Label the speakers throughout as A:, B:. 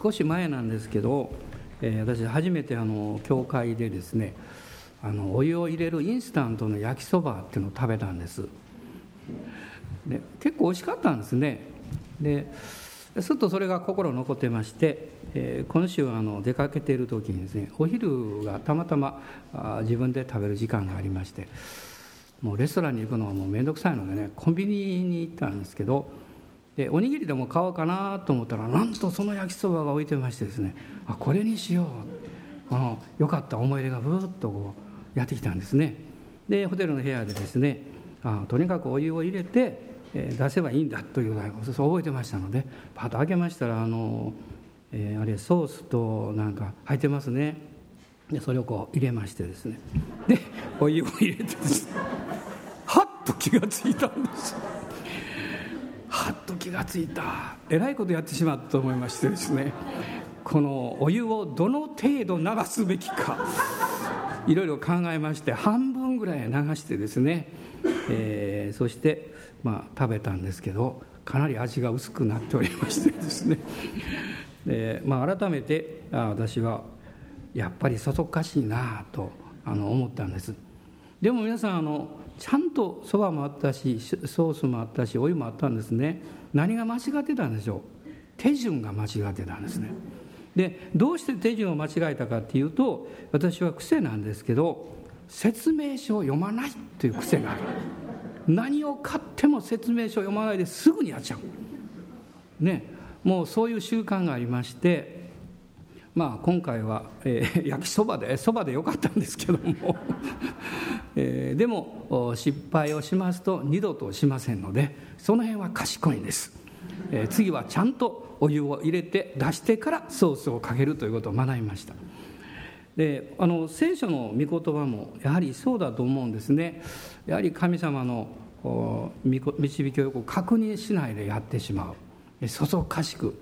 A: 少し前なんですけど、えー、私初めてあの教会でですねあのお湯を入れるインスタントの焼きそばっていうのを食べたんです。で結構美味しかったんですね。ですっとそれが心残ってまして、えー、今週あの出かけている時にですねお昼がたまたまあ自分で食べる時間がありましてもうレストランに行くのはもう面倒くさいのでねコンビニに行ったんですけどでおにぎりでも買おうかなと思ったらなんとその焼きそばが置いてましてですねあこれにしようあのよかった思い出がブーッとこうやってきたんですね。でホテルの部屋でですねあとにかくお湯を入れて、えー、出せばいいんだということそう覚えてましたのでパッと開けましたらあの、えー、あれソースとなんか入ってますね。でそれをこう入れましてですね。でお湯を入れてですね。はっと気がついたんですはっと気がついた。えらいことやってしまったと思いましてですね。このお湯をどの程度流すべきか。いろいろ考えまして半分ぐらい流してですね、えー、そして、まあ、食べたんですけどかなり味が薄くなっておりましてですね。で、まあ、改めてあ私はやっぱりそそっかしいなとあの思ったんです。でも皆さんあのちゃんとそばもあったしソースもあったしお湯もあったんですね。何が間違ってたんでしょう？手順が間違ってたんですね。でどうして手順を間違えたかっていうと私は癖なんですけど説明書を読まないという癖がある。何を買っても説明書を読まないですぐにやっちゃう。ね。もうそういう習慣がありましてまあ今回は、えー、焼きそばでそばでよかったんですけども。えー、でも失敗をしますと二度としませんのでその辺は賢いんです、えー、次はちゃんとお湯を入れて出してからソースをかけるということを学びました。であの聖書の御言葉もやはりそうだと思うんですね。やはり神様の導きをよく確認しないでやってしまう。そそかしく。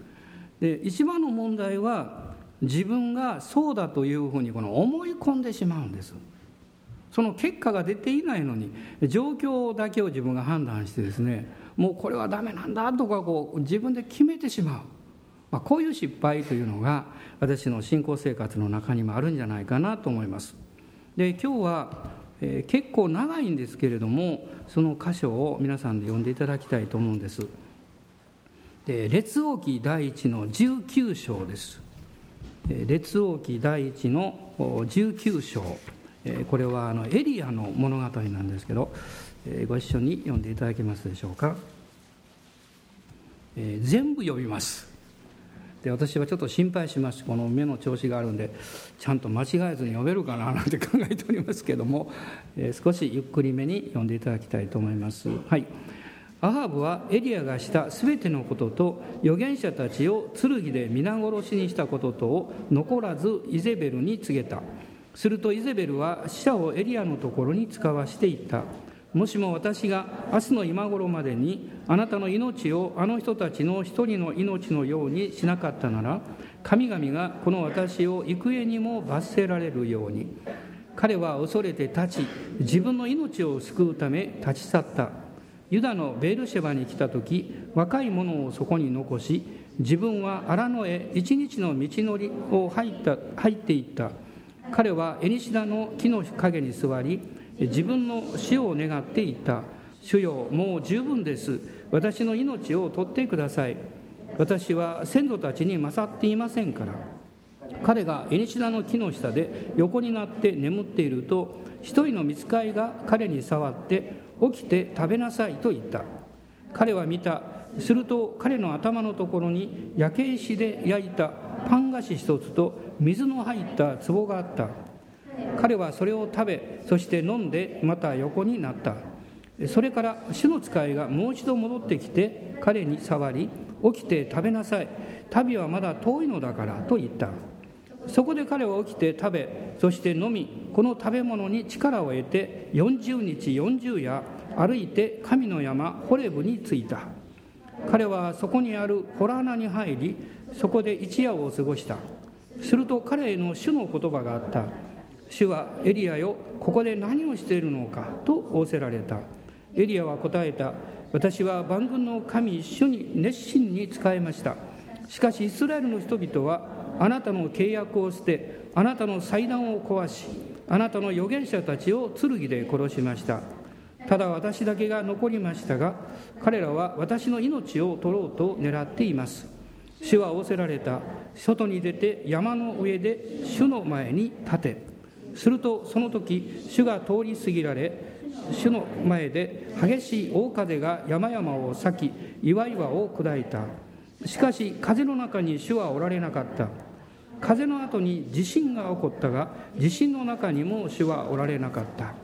A: で一番の問題は自分がそうだというふうにこの思い込んでしまうんです。その結果が出ていないのに状況だけを自分が判断してですねもうこれはダメなんだとかこう自分で決めてしまう、まあ、こういう失敗というのが私の信仰生活の中にもあるんじゃないかなと思います。で今日は、えー、結構長いんですけれどもその箇所を皆さんで読んでいただきたいと思うんです。で列王記第一の19章です。列王記第一の19章。これはあのエリアの物語なんですけどご一緒に読んでいただけますでしょうか。全部読みます。で私はちょっと心配します。この目の調子があるんでちゃんと間違えずに読めるかななんて考えておりますけども少しゆっくりめに読んでいただきたいと思います。はい。アハブはエリアがしたすべてのことと預言者たちを剣で皆殺しにしたこととを残らずイゼベルに告げた。するとイゼベルは死者をエリアのところに使わしていった。もしも私が明日の今頃までにあなたの命をあの人たちの一人の命のようにしなかったなら神々がこの私を幾重にも罰せられるように。彼は恐れて立ち自分の命を救うため立ち去った。ユダのベールシェバに来た時若い者をそこに残し自分は荒野へ一日の道のりを入った入っていった。彼はエニシダの木の陰に座り自分の死を願っていった。主よもう十分です。私の命を取ってください。私は先祖たちに勝っていませんから。彼がエニシダの木の下で横になって眠っていると一人の見つかいが彼に触って起きて食べなさいと言った。彼は見た。すると彼の頭のところに焼け石で焼いたパン菓子一つと水の入った壺があった。彼はそれを食べそして飲んでまた横になった。それから主の使いがもう一度戻ってきて彼に触り起きて食べなさい。旅はまだ遠いのだからと言った。そこで彼は起きて食べそして飲みこの食べ物に力を得て40日40夜歩いて神の山ホレブに着いた。彼はそこにある洞穴に入りそこで一夜を過ごした。すると彼への主の言葉があった。主はエリアよここで何をしているのかと仰せられた。エリアは答えた。私は万軍の神主に熱心に仕えました。しかしイスラエルの人々はあなたの契約を捨てあなたの祭壇を壊しあなたの預言者たちを剣で殺しました。ただ私だけが残りましたが彼らは私の命を取ろうと狙っています。主は仰せられた。外に出て山の上で主の前に立て。するとその時主が通り過ぎられ主の前で激しい大風が山々を裂き岩々を砕いた。しかし風の中に主はおられなかった。風の後に地震が起こったが地震の中にも主はおられなかった。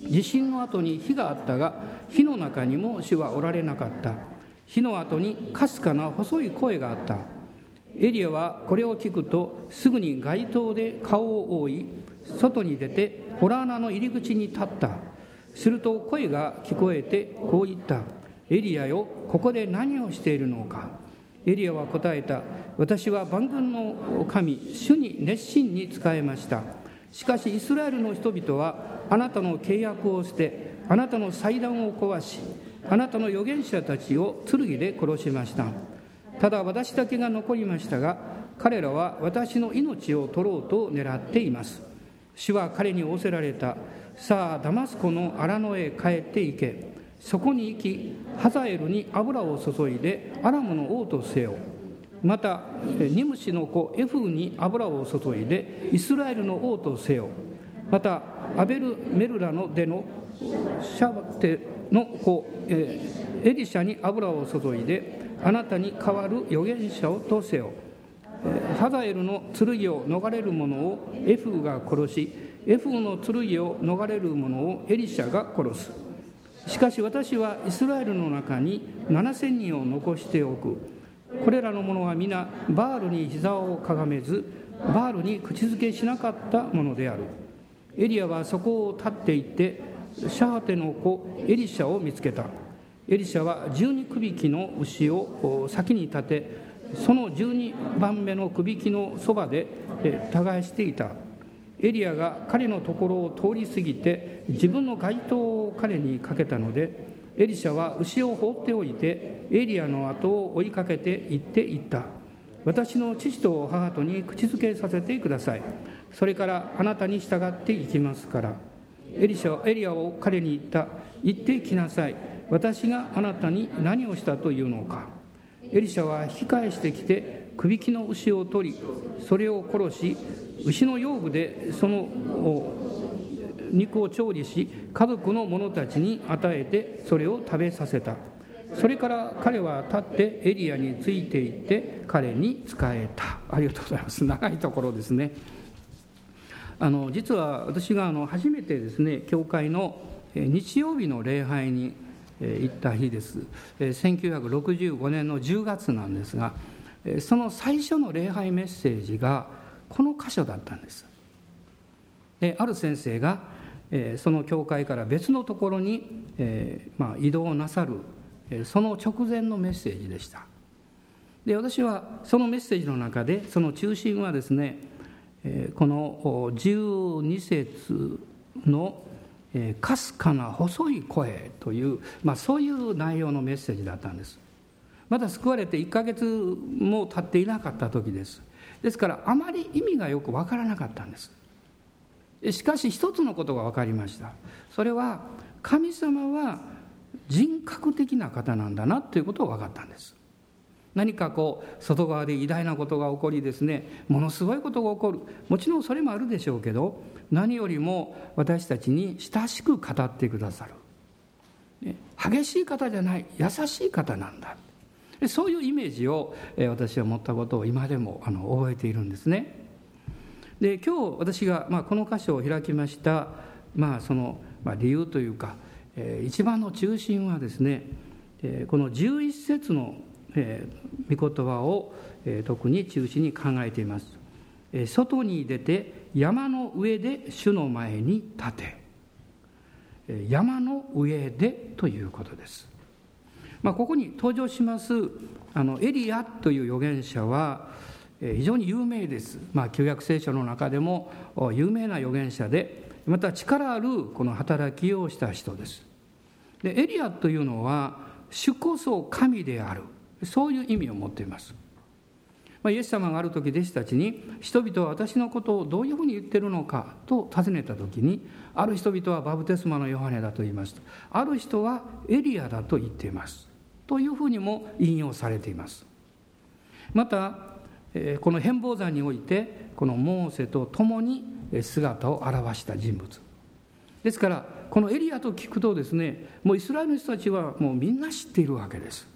A: 地震の後に火があったが火の中にも主はおられなかった。火の後にかすかな細い声があった。エリアはこれを聞くとすぐに街灯で顔を覆い外に出てホラー穴の入り口に立った。すると声が聞こえてこう言った。エリアよここで何をしているのか。エリアは答えた。私は万軍の神主に熱心に仕えました。しかしイスラエルの人々はあなたの契約を捨てあなたの祭壇を壊しあなたの預言者たちを剣で殺しました。ただ私だけが残りましたが彼らは私の命を取ろうと狙っています。主は彼に仰せられた。さあダマスコの荒野へ帰って行け。そこに行きハザエルに油を注いでアラムの王とせよ。またニムシの子エフに油を注いでイスラエルの王とせよ。またアベルメルラの出のシャバテの子、エリシャに油を注いであなたに代わる預言者をとせよ。ハザエルの剣を逃れる者をエフが殺しエフの剣を逃れる者をエリシャが殺す。しかし私はイスラエルの中に7000人を残しておく。これらの者は皆バールに膝をかがめずバールに口づけしなかったものである。エリアはそこを立っていってシャーテの子エリシャを見つけた。エリシャは12区引きの牛を先に立てその12番目の区引きのそばで耕していた。エリアが彼のところを通り過ぎて自分の街灯を彼にかけたのでエリシャは牛を放っておいてエリアの後を追いかけて行っていった。私の父と母とに口づけさせてください。それからあなたに従っていきますから。エリシャはエリアを彼に言った。行ってきなさい。私があなたに何をしたというのか。エリシャは引き返してきてくびきの牛を取りそれを殺し牛の養具でその肉を調理し家族の者たちに与えてそれを食べさせた。それから彼は立ってエリアについていって彼に仕えた。ありがとうございます。長いところですね。あの実は私があの初めてですね教会の日曜日の礼拝に行った日です。1965年の10月なんですがその最初の礼拝メッセージがこの箇所だったんです。である先生がえその教会から別のところにえ、まあ、移動なさるえその直前のメッセージでした。で私はそのメッセージの中でその中心はですねえこの12節の「かすかな細い声」という、まあ、そういう内容のメッセージだったんです。まだ救われて1ヶ月も経っていなかった時です。ですからあまり意味がよく分からなかったんです。しかし一つのことが分かりました。それは神様は人格的な方なんだなということを分かったんです。何かこう外側で偉大なことが起こりですね。ものすごいことが起こる。もちろんそれもあるでしょうけど何よりも私たちに親しく語ってくださる。激しい方じゃない優しい方なんだ。そういうイメージを私は持ったことを今でも覚えているんですね。で今日私が、この箇所を開きました、まあ、その、理由というか、一番の中心はですね、この11節の、御言葉を、特に中心に考えています。外に出て山の上で主の前に立て山の上でということです。まあ、ここに登場しますあのエリアという預言者は非常に有名です、まあ、旧約聖書の中でも有名な預言者でまた力あるこの働きをした人です。でエリアというのは主こそ神である。そういう意味を持っています。まあ、イエス様がある時弟子たちに人々は私のことをどういうふうに言ってるのかと尋ねた時にある人々はバブテスマのヨハネだと言います。ある人はエリアだと言っています。というふうにも引用されています。またこの変貌山においてこのモーセと共に姿を現した人物。ですからこのエリアと聞くとですねもうイスラエルの人たちはもうみんな知っているわけです。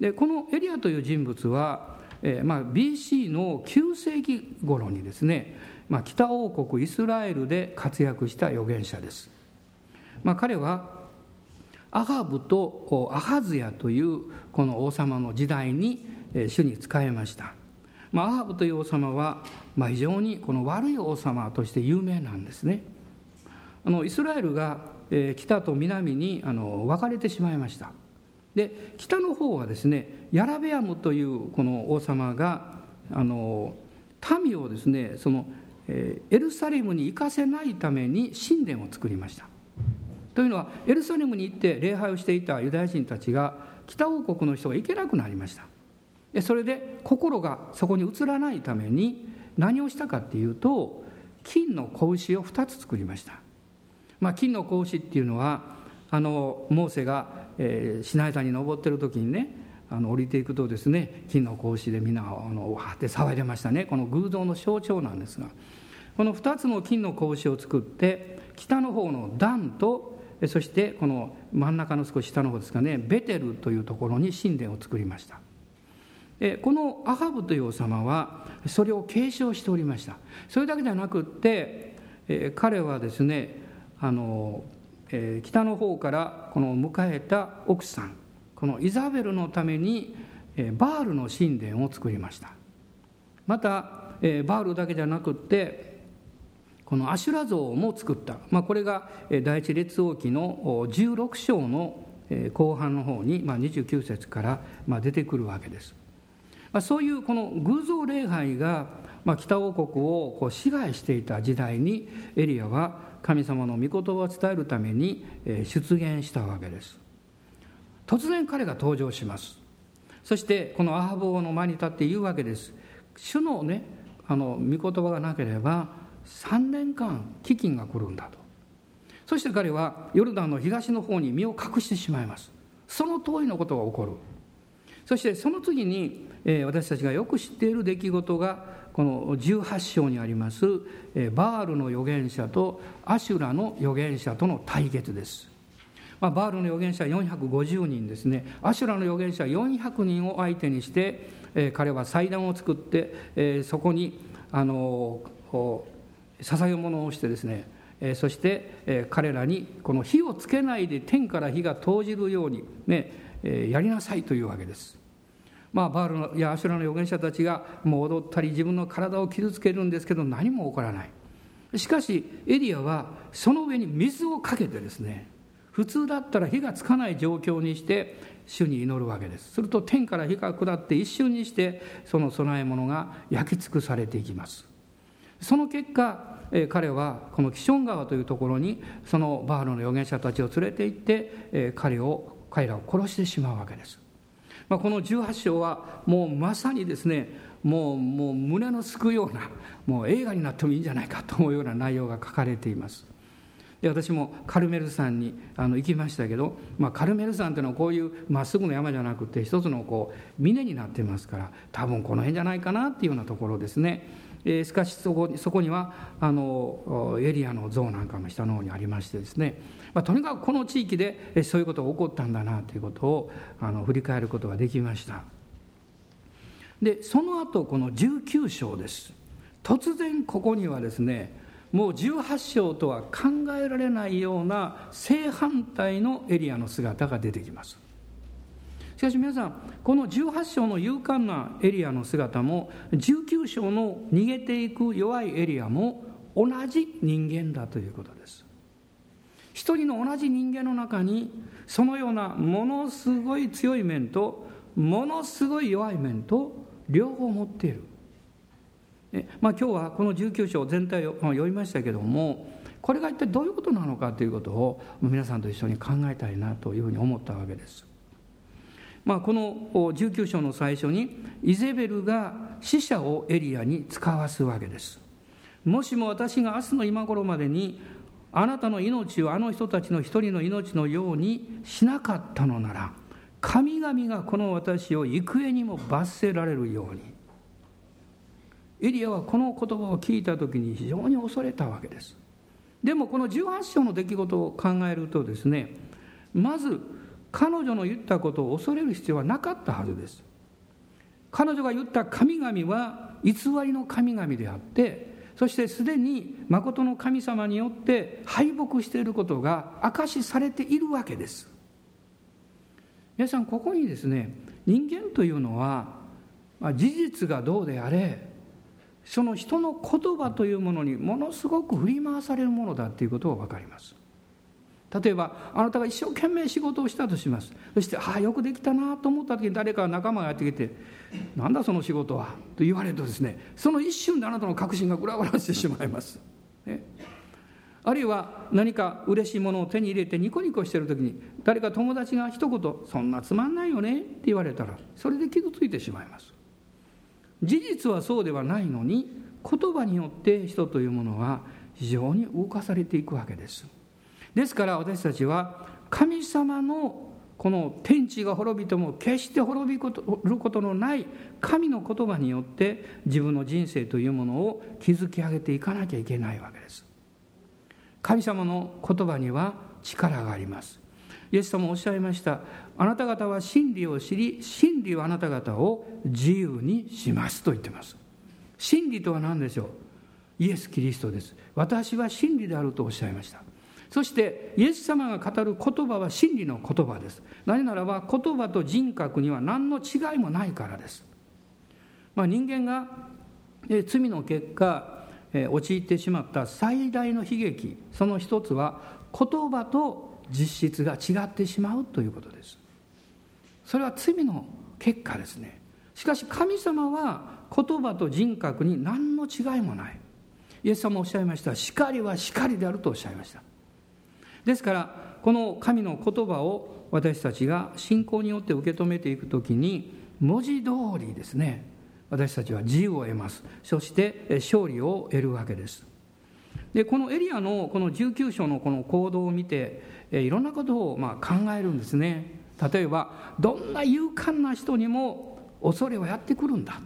A: でこのエリアという人物は、えまあ、BC の9世紀頃にですね、まあ、北王国イスラエルで活躍した預言者です、まあ、彼はアハブとアハズヤというこの王様の時代に主に仕えました。まあ、アハブという王様は、まあ、非常にこの悪い王様として有名なんですね。あのイスラエルが、え、北と南にあの分かれてしまいました。で北の方はですねヤラベアムというこの王様があの民をですねその、エルサレムに行かせないために神殿を作りました。というのはエルサレムに行って礼拝をしていたユダヤ人たちが北王国の人が行けなくなりました。それで心がそこに移らないために何をしたかっていうと金の子牛を2つ作りました、まあ、金の子牛っていうのはあのモーセが、えー、シナイ山に登ってる時にねあの降りていくとですね金の格子でみんなあのわって騒いでましたね。この偶像の象徴なんですが。この2つの金の格子を作って北の方のダンとそしてこの真ん中の少し下の方ですかねベテルというところに神殿を作りました。このアハブという王様はそれを継承しておりました。それだけじゃなくって彼はですねあの北の方からこの迎えた奥さんこのイザベルのためにバールの神殿を作りました。またバールだけじゃなくってこのアシュラ像も作った、まあ、これが第一列王記の16章の後半の方に、まあ、29節から出てくるわけです。まあ、そういうこの偶像礼拝が、まあ、北王国をこう支配していた時代にエリアは神様の御言葉を伝えるために出現したわけです。突然彼が登場します。そしてこのアハブ王の前に立って言うわけです。主のねあの御言葉がなければ3年間飢饉が来るんだと。そして彼はヨルダンの東の方に身を隠してしまいます。その通りのことが起こる。そしてその次にえ私たちがよく知っている出来事がこの18章にありますえバールの預言者とアシュラの預言者との対決です。まあ、バールの預言者450人ですね。アシュラの預言者400人を相手にして、え彼は祭壇を作って、えそこにあの捧げ物をしてですね、そして、彼らにこの火をつけないで天から火が投じるようにね、やりなさいというわけです。まあ、バールのやアシュラの預言者たちがもう踊ったり自分の体を傷つけるんですけど何も起こらない。しかしエリアはその上に水をかけてですね普通だったら火がつかない状況にして主に祈るわけです。すると天から火が下って一瞬にしてその供え物が焼き尽くされていきます。その結果彼はこのキション川というところにそのバールの預言者たちを連れて行って彼を彼らを殺してしまうわけです。まあ、この18章はもうまさにですねもうもう胸のすくようなもう映画になってもいいんじゃないかと思うような内容が書かれています。で私もカルメル山にあの行きましたけど、まあ、カルメル山っていうのはこういうまっすぐの山じゃなくて一つのこう峰になってますから多分この辺じゃないかなっていうようなところですね。えしかしそこそこにはあのエリアの像なんかも下の方にありましてですね、まあ、とにかくこの地域でそういうことが起こったんだなということをあの振り返ることができました。でその後この19章です。突然ここにはですねもう18章とは考えられないような正反対のエリアの姿が出てきます。しかし皆さんこの18章の勇敢なエリアの姿も19章の逃げていく弱いエリアも同じ人間だということです。一人の同じ人間の中にそのようなものすごい強い面とものすごい弱い面と両方持っている、まあ、今日はこの19章全体を読みましたけどもこれが一体どういうことなのかということを皆さんと一緒に考えたいなというふうに思ったわけです。まあ、この19章の最初にイゼベルが死者をエリアに使わすわけです。もしも私が明日の今頃までにあなたの命をあの人たちの一人の命のようにしなかったのなら神々がこの私を幾重にも罰せられるように。エリアはこの言葉を聞いた時に非常に恐れたわけです。でもこの18章の出来事を考えるとですねまず彼女の言ったことを恐れる必要はなかったはずです。彼女が言った神々は偽りの神々であってそしてすでに誠の神様によって敗北していることが証しされているわけです。皆さんここにですね人間というのは、まあ、事実がどうであれその人の言葉というものにものすごく振り回されるものだということが分かります。例えばあなたが一生懸命仕事をしたとします。そしてああよくできたなと思った時に誰か仲間がやってきて「なんだその仕事は」と言われるとですねその一瞬であなたの確信がぐらぐらしてしまいます、ね、あるいは何か嬉しいものを手に入れてニコニコしてる時に誰か友達が一言「そんなつまんないよね」って言われたらそれで傷ついてしまいます。事実はそうではないのに言葉によって人というものは非常に動かされていくわけです。ですから私たちは神様のこの天地が滅びても決して滅びることのない神の言葉によって自分の人生というものを築き上げていかなきゃいけないわけです。神様の言葉には力があります。イエス様おっしゃいました。あなた方は真理を知り真理はあなた方を自由にしますと言ってます。真理とは何でしょう？イエス・キリストです。私は真理であるとおっしゃいました。そしてイエス様が語る言葉は真理の言葉です。何ならば言葉と人格には何の違いもないからです、まあ、人間が罪の結果陥ってしまった最大の悲劇その一つは言葉と実質が違ってしまうということです。それは罪の結果ですね。しかし神様は言葉と人格に何の違いもない。イエス様おっしゃいました。光は光であるとおっしゃいました。ですからこの神の言葉を私たちが信仰によって受け止めていくときに文字通りですね私たちは自由を得ます。そして勝利を得るわけです。でこのエリアのこの19章のこの行動を見ていろんなことをまあ考えるんですね。例えばどんな勇敢な人にも恐れはやってくるんだ、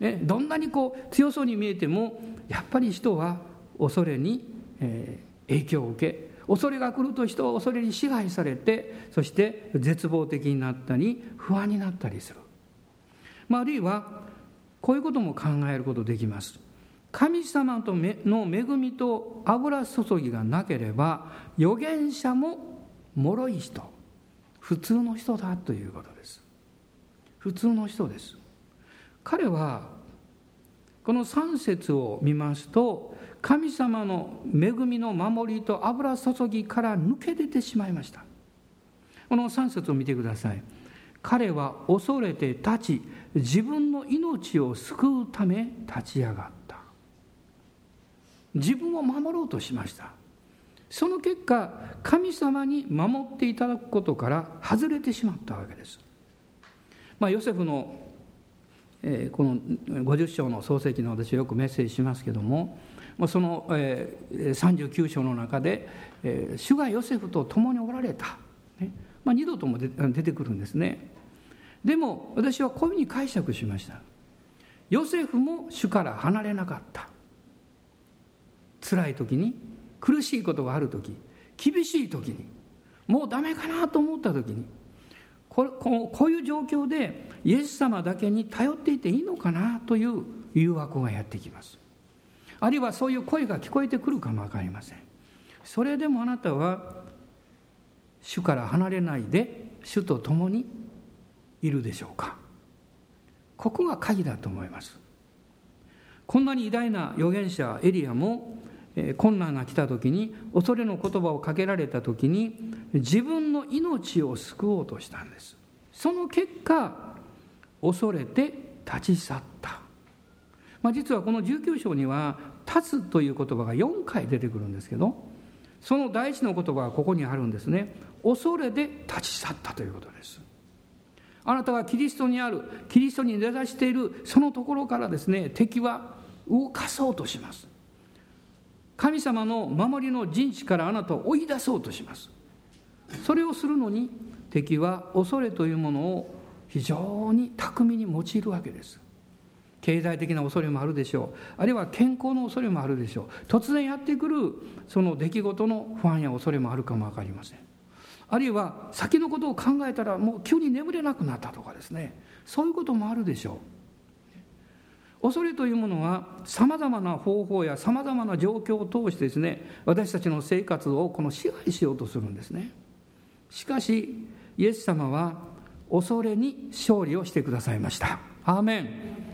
A: ね、どんなにこう強そうに見えてもやっぱり人は恐れに、影響を受け恐れが来ると人は恐れに支配されてそして絶望的になったり不安になったりする、まあ、あるいはこういうことも考えることできます。神様との恵みと油注ぎがなければ預言者も脆い人普通の人だということです。普通の人です。彼はこの3節を見ますと神様の恵みの守りと油注ぎから抜け出てしまいました。この3節を見てください。彼は恐れて立ち自分の命を救うため立ち上がった。自分を守ろうとしました。その結果神様に守っていただくことから外れてしまったわけです。まあヨセフの、え、この50章の創世記の私はよくメッセージしますけどもその、えー、39章の中で、えー、主がヨセフと共におられた、ね。まあ、二度とも出てくるんですね。でも私はこういうふうに解釈しました。ヨセフも主から離れなかった。辛い時に苦しいことがある時厳しい時にもうダメかなと思った時にこここういう状況でイエス様だけに頼っていていいのかなという誘惑がやってきます。あるいはそういう声が聞こえてくるかも分かりません。それでもあなたは主から離れないで主と共にいるでしょうか。ここが鍵だと思います。こんなに偉大な預言者エリアも困難が来た時に恐れの言葉をかけられた時に自分の命を救おうとしたんです。その結果恐れて立ち去った。まあ、実はこの19章には「立つ」という言葉が4回出てくるんですけどその第一の言葉がここにあるんですね。恐れで立ち去ったということです。あなたがキリストにあるキリストに根ざしているそのところからですね敵は動かそうとします。神様の守りの陣地からあなたを追い出そうとします。それをするのに敵は恐れというものを非常に巧みに用いるわけです。経済的な恐れもあるでしょう。あるいは健康の恐れもあるでしょう。突然やってくるその出来事の不安や恐れもあるかも分かりません。あるいは先のことを考えたらもう急に眠れなくなったとかですね。そういうこともあるでしょう。恐れというものはさまざまな方法やさまざまな状況を通してですね私たちの生活をこの支配しようとするんですね。しかしイエス様は恐れに勝利をしてくださいました。アーメン。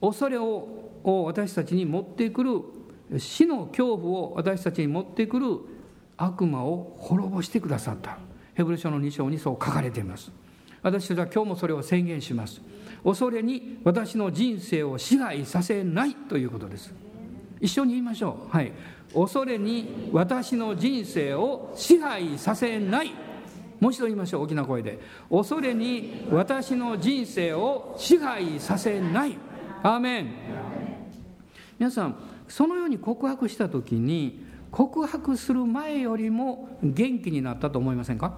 A: 恐れを私たちに持ってくる死の恐怖を私たちに持ってくる悪魔を滅ぼしてくださった。ヘブル書の2章にそう書かれています。私たちは今日もそれを宣言します。恐れに私の人生を支配させないということです。一緒に言いましょう。はい。恐れに私の人生を支配させない。もう一度言いましょう。大きな声で。恐れに私の人生を支配させない。アーメン皆さんそのように告白した時に告白する前よりも元気になったと思いませんか？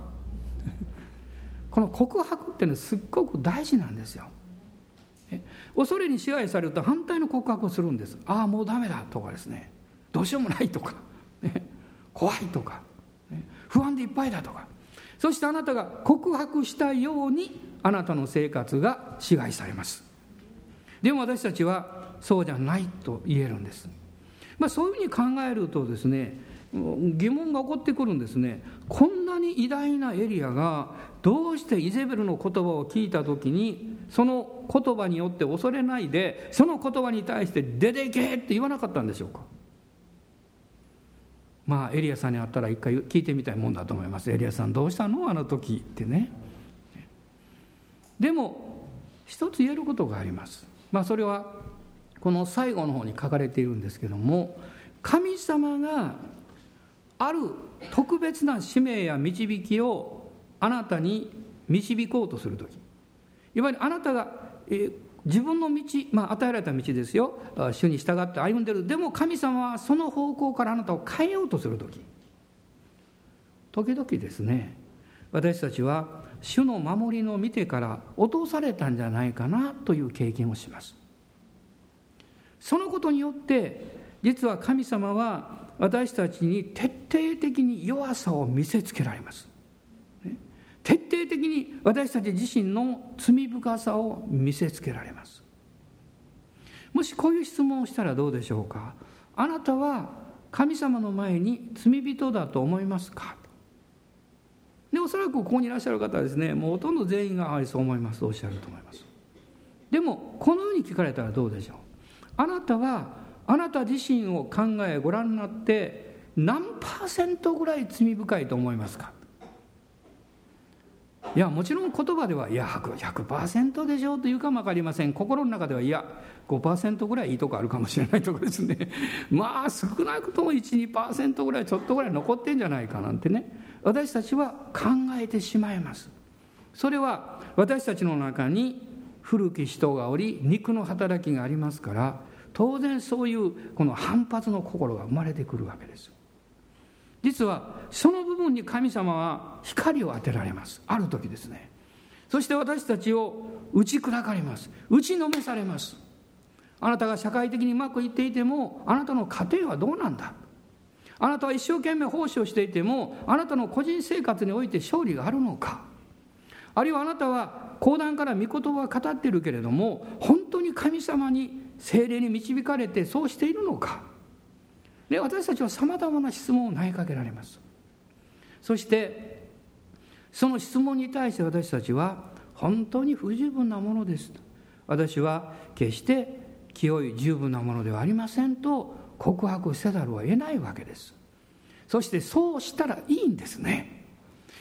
A: この告白っていうのはすっごく大事なんですよ。恐れに支配されると反対の告白をするんです。ああもうダメだとかですね。どうしようもないとか、怖いとか、不安でいっぱいだとか。そしてあなたが告白したようにあなたの生活が支配されます。でも私たちはそうじゃないと言えるんです、まあ、そういうふうに考えるとですね疑問が起こってくるんですね。こんなに偉大なエリアがどうしてイゼベルの言葉を聞いた時にその言葉によって恐れないでその言葉に対して「出ていけ!」って言わなかったんでしょうか。まあエリアさんに会ったら一回聞いてみたいもんだと思います。エリアさんどうしたの？あの時ってね。でも一つ言えることがあります。まあそれはこの最後の方に書かれているんですけども神様がある特別な使命や導きをあなたに導こうとする時。いわゆるあなたが、え、自分の道、まあ、与えられた道ですよ。主に従って歩んでる。でも神様はその方向からあなたを変えようとする時。時々ですね私たちは主の守りの見てから落とされたんじゃないかなという経験をします。そのことによって実は神様は私たちに徹底的に弱さを見せつけられます。徹底的に私たち自身の罪深さを見せつけられます。もしこういう質問をしたらどうでしょうか？あなたは神様の前に罪人だと思いますか？でおそらくここにいらっしゃる方はですねもうほとんど全員があそう思いますとおっしゃると思います。でもこのように聞かれたらどうでしょう。あなたはあなた自身を考えご覧になって何パーセントぐらい罪深いと思いますか？いやもちろん言葉ではいや100%でしょうというかも分かりません。心の中ではいや5%ぐらいいいとこあるかもしれないとこですね。まあ少なくとも12%ぐらいちょっとぐらい残ってんじゃないかなんてね。私たちは考えてしまいます。それは私たちの中に古き人がおり肉の働きがありますから当然そういうこの反発の心が生まれてくるわけです。実はその部分に神様は光を当てられます。ある時ですね。そして私たちを打ち砕かれます。打ちのめされます。あなたが社会的にうまくいっていてもあなたの家庭はどうなんだ。あなたは一生懸命奉仕をしていてもあなたの個人生活において勝利があるのか。あるいはあなたは講談から御言葉を語っているけれども本当に神様に精霊に導かれてそうしているのか。で私たちはさまざまな質問を投げかけられます。そしてその質問に対して私たちは本当に不十分なものです。私は決して清い十分なものではありませんと告白せざるを得ないわけです。そしてそうしたらいいんですね。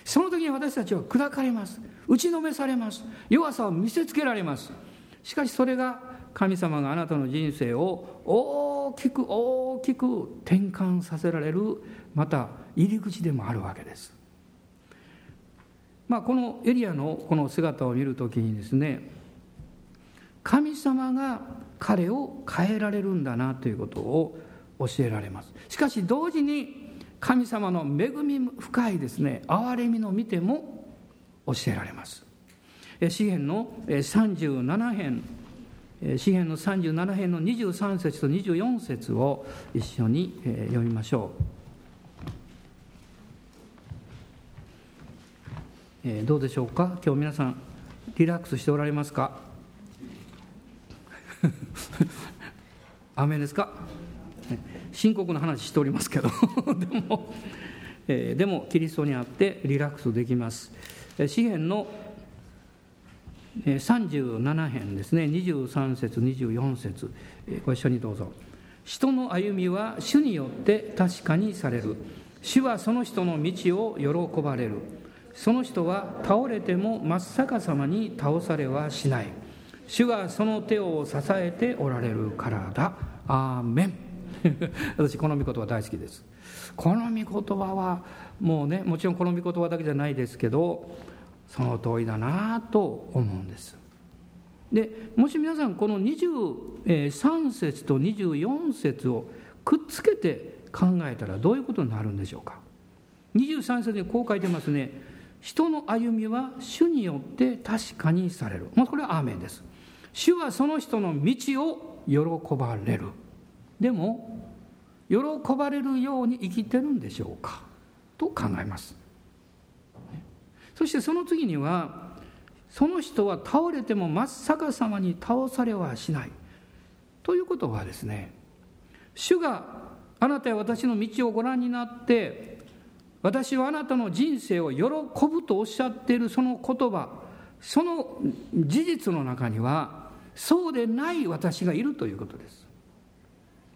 A: その時に私たちは砕かれます。打ちのめされます。弱さを見せつけられます。しかしそれが神様があなたの人生を大きく大きく転換させられるまた入り口でもあるわけです。まあ、このエリアのこの姿を見るときにですね神様が彼を変えられるんだなということを教えられます。しかし同時に神様の恵み深いですね憐れみの見ても教えられます。詩篇の37編詩篇の37編の23節と24節を一緒に読みましょう、どうでしょうか？今日皆さんリラックスしておられますか？雨ですか？深刻な話しておりますけど。でも、えー、でもキリストにあってリラックスできます。詩篇の37編ですね。23節24節。ご一緒にどうぞ。人の歩みは主によって確かにされる。主はその人の道を喜ばれる。その人は倒れても真っ逆さまに倒されはしない。主がその手を支えておられるからだ。アーメン。私この御言葉大好きです。この御言葉はもうねもちろんこの御言葉だけじゃないですけどその通りだなと思うんです。でもし皆さんこの23節と24節をくっつけて考えたらどういうことになるんでしょうか。23節にこう書いてますね。人の歩みは主によって確かにされる、まあ、これはアーメンです。主はその人の道を喜ばれる。でも喜ばれるように生きてるんでしょうか？と考えます。そしてその次にはその人は倒れても真っ逆さまに倒されはしない。ということはですね主があなたや私の道をご覧になって私はあなたの人生を喜ぶとおっしゃっているその言葉その事実の中にはそうでない私がいるということです。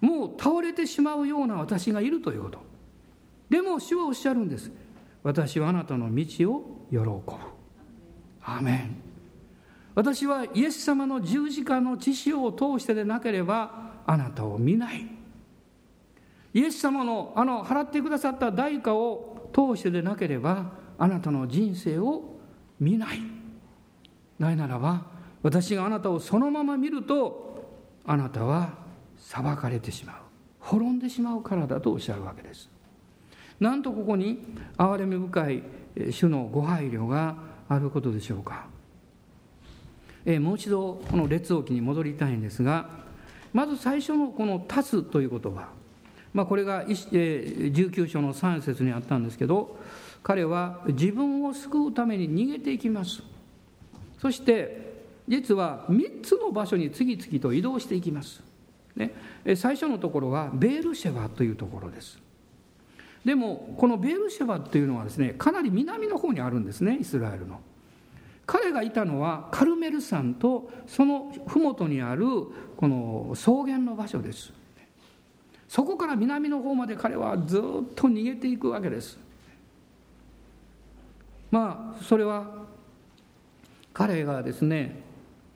A: もう倒れてしまうような私がいるということ。でも主はおっしゃるんです。私はあなたの道を喜ぶ。アメン。私はイエス様の十字架の血潮を通してでなければあなたを見ない。イエス様のあの払ってくださった代価を通してでなければあなたの人生を見ない。ないならば私があなたをそのまま見るとあなたは裁かれてしまう。滅んでしまうからだとおっしゃるわけです。なんとここに憐れみ深い主のご配慮があることでしょうか。えもう一度この列王記に戻りたいんですがまず最初のこの「立つ」という言葉、まあ、これが19章の3節にあったんですけど彼は自分を救うために逃げていきます。そして実は3つの場所に次々と移動していきます、ね、最初のところはベールシェバというところです。でもこのベールシェバっていうのはですねかなり南の方にあるんですねイスラエルの。彼がいたのはカルメル山とその麓にあるこの草原の場所です。そこから南の方まで彼はずっと逃げていくわけです。まあそれは彼がですね、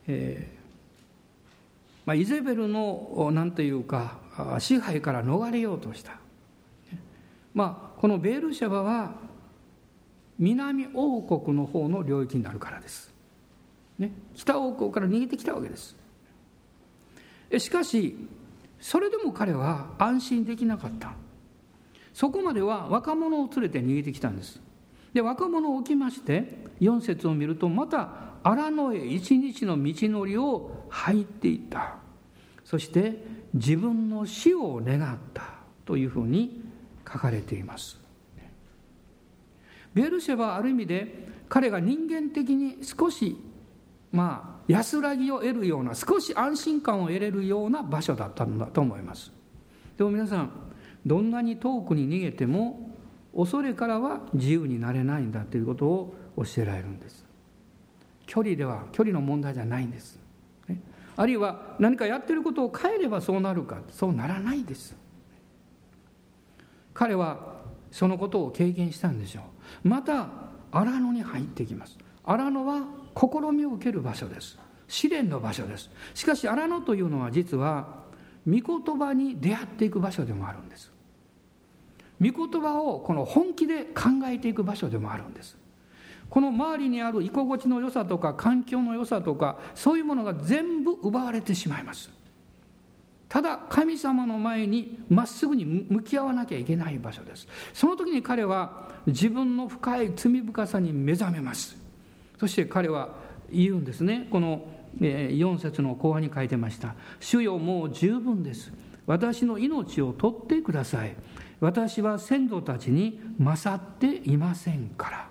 A: えーまあ、イゼベルの何というか支配から逃れようとした。まあこのベールシャバは南王国の方の領域になるからです、ね、北王国から逃げてきたわけです。しかしそれでも彼は安心できなかった。そこまでは若者を連れて逃げてきたんです。で若者を置きまして4節を見るとまた荒野へ一日の道のりを入っていった。そして自分の死を願ったというふうに書かれています。ベルシェはある意味で彼が人間的に少しまあ安らぎを得るような少し安心感を得れるような場所だったんだと思います。でも皆さんどんなに遠くに逃げても恐れからは自由になれないんだということを教えられるんです。距離では距離の問題じゃないんです、ね、あるいは何かやってることを変えればそうなるか。そうならないです。彼はそのことを経験したんでしょう。また荒野に入ってきます。荒野は試みを受ける場所です。試練の場所です。しかし荒野というのは実は御言葉に出会っていく場所でもあるんです。御言葉をこの本気で考えていく場所でもあるんです。この周りにある居心地の良さとか環境の良さとかそういうものが全部奪われてしまいます。ただ神様の前にまっすぐに向き合わなきゃいけない場所です。その時に彼は自分の深い罪深さに目覚めます。そして彼は言うんですね。この4節の後半に書いてました「主よもう十分です。私の命を取ってください。私は先祖たちに勝っていませんから」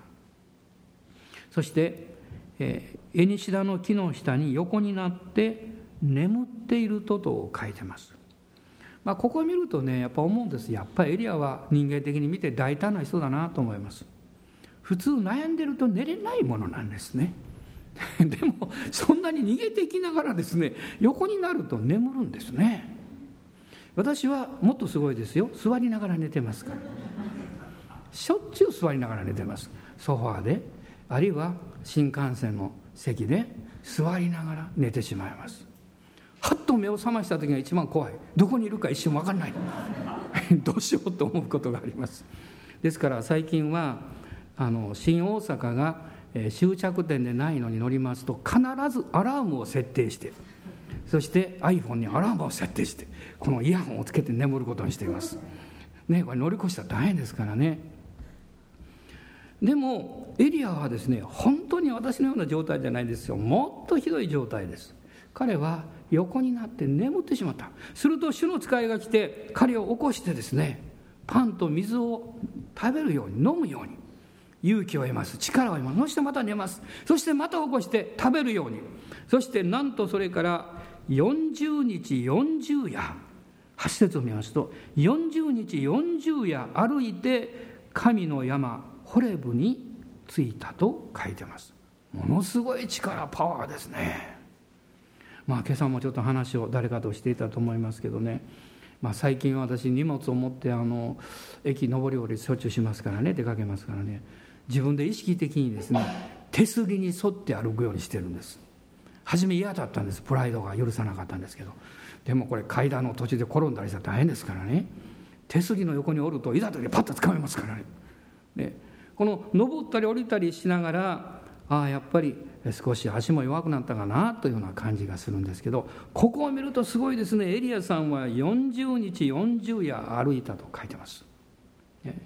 A: そして、えー、エニシダの木の下に横になって眠っているとと書いてます。まあ、ここを見るとねやっぱ思うんです。やっぱりエリアは人間的に見て大胆な人だなと思います。普通悩んでると寝れないものなんですね。でもそんなに逃げていきながらですね横になると眠るんですね。私はもっとすごいですよ。座りながら寝てますから。しょっちゅう座りながら寝てます。ソファーで。あるいは新幹線の席で座りながら寝てしまいます。はっと目を覚ました時が一番怖い。どこにいるか一瞬分かんない。どうしようと思うことがあります。ですから最近はあの新大阪が終着点でないのに乗りますと必ずアラームを設定してそして iPhone にアラームを設定してこのイヤホンをつけて眠ることにしています。ねこれ乗り越したら大変ですからね。でもエリアはですね本当に私のような状態じゃないですよ。もっとひどい状態です。彼は横になって眠ってしまった。すると主の使いが来て彼を起こしてですねパンと水を食べるように飲むように勇気を得ます。力を得ます。そしてまた寝ます。そしてまた起こして食べるように。そしてなんとそれから40日40夜8節を見ますと40日40夜歩いて神の山ホレブに着いたと書いてます。ものすごい力パワーですね。まあ今朝もちょっと話を誰かとしていたと思いますけどね、まあ、最近私荷物を持ってあの駅上り下りしょっちゅうしますからね出かけますからね。自分で意識的にですね手すりに沿って歩くようにしてるんです。初め嫌だったんです。プライドが許さなかったんですけど。でもこれ階段の途中で転んだりしたら大変ですからね。手すりの横におるといざというパッとつかめますからね。でこの登ったり降りたりしながらああやっぱり少し足も弱くなったかなというような感じがするんですけどここを見るとすごいですね。エリアさんは40日40夜歩いたと書いてます、ね、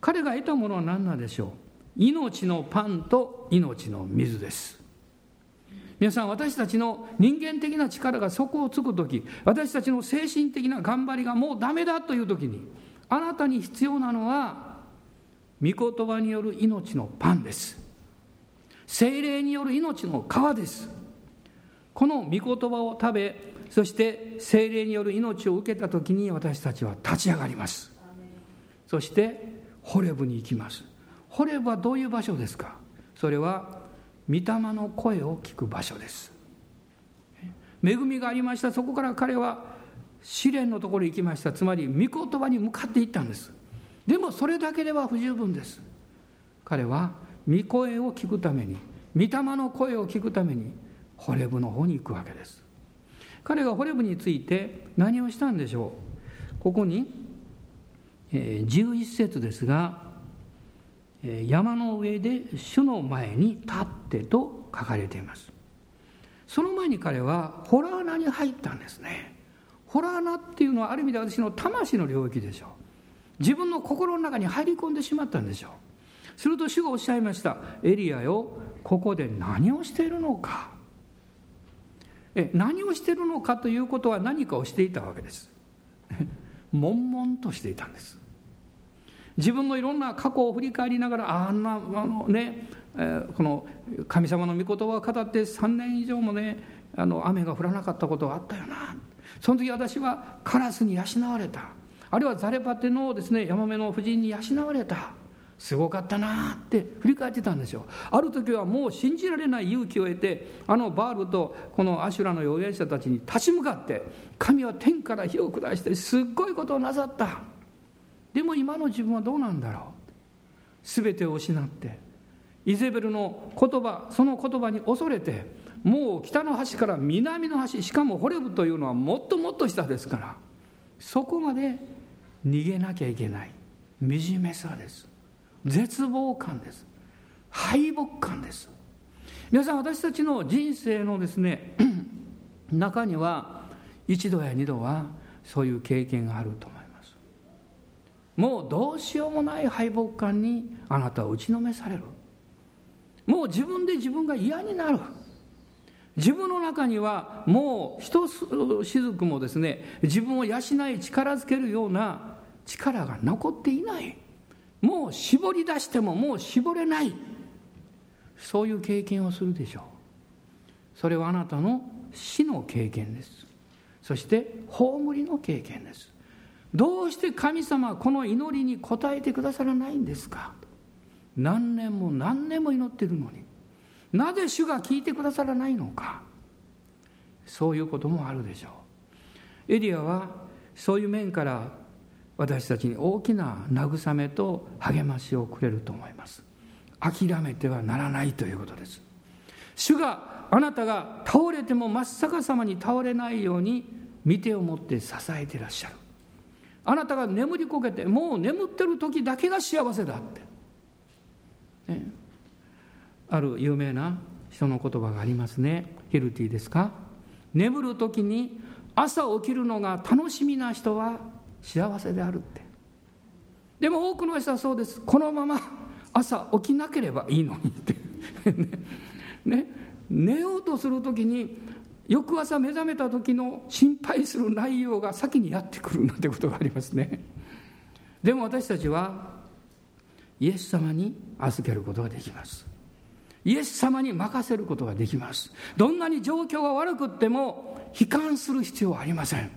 A: 彼が得たものは何なんでしょう？命のパンと命の水です。皆さん私たちの人間的な力が底をつく時私たちの精神的な頑張りがもうダメだという時にあなたに必要なのは御言葉による命のパンです。精霊による命の川です。この御言葉を食べそして精霊による命を受けた時に私たちは立ち上がります。そしてホレブに行きます。ホレブはどういう場所ですか？それは御霊の声を聞く場所です。恵みがありました。そこから彼は試練のところに行きました。つまり御言葉に向かっていったんです。でもそれだけでは不十分です。彼は御声を聞くために御霊の声を聞くためにホレブの方に行くわけです。彼がホレブについて何をしたんでしょう？ここに11節ですが山の上で主の前に立ってと書かれています。その前に彼はホラー穴に入ったんですね。ホラー穴っていうのはある意味で私の魂の領域でしょう。自分の心の中に入り込んでしまったんでしょう。すると主がおっしゃいました。エリアよここで何をしているのか。え何をしているのかということは何かをしていたわけです。悶々としていたんです。自分のいろんな過去を振り返りながらあんなあのね、えー、この神様の御言葉を語って3年以上もねあの雨が降らなかったことがあったよな。その時私はカラスに養われた。あるいはザレパテのですねヤマメの夫人に養われた。すごかったなって振り返ってたんですよ。ある時はもう信じられない勇気を得てあのバールとこのアシュラの預言者たちに立ち向かって神は天から火を下してすっごいことをなさった。でも今の自分はどうなんだろう。全てを失ってイゼベルの言葉その言葉に恐れてもう北の端から南の端しかもホレブというのはもっともっと下ですからそこまで逃げなきゃいけない。惨めさです。絶望感です。敗北感です。皆さん私たちの人生のですね 中には一度や二度はそういう経験があると思います。もうどうしようもない敗北感にあなたは打ちのめされる。もう自分で自分が嫌になる。自分の中にはもう一雫もですね自分を養い力づけるような力が残っていない。もう絞り出してももう絞れない。そういう経験をするでしょう。それはあなたの死の経験です。そして葬りの経験です。どうして神様はこの祈りに応えてくださらないんですか？何年も何年も祈ってるのに。なぜ主が聞いてくださらないのか？そういうこともあるでしょう。エリアはそういう面から私たちに大きな慰めと励ましをくれると思います。諦めてはならないということです。主があなたが倒れても真っ逆さまに倒れないように見てを持って支えてらっしゃる。あなたが眠りこけてもう眠ってる時だけが幸せだって、ね、ある有名な人の言葉がありますね。ヒルティですか？眠る時に朝起きるのが楽しみな人は幸せであるって。でも多くの人はそうです。このまま朝起きなければいいのにって。ね。ね。寝ようとする時に翌朝目覚めた時の心配する内容が先にやってくるなんてことがありますね。でも私たちはイエス様に預けることができます。イエス様に任せることができます。どんなに状況が悪くっても悲観する必要はありません。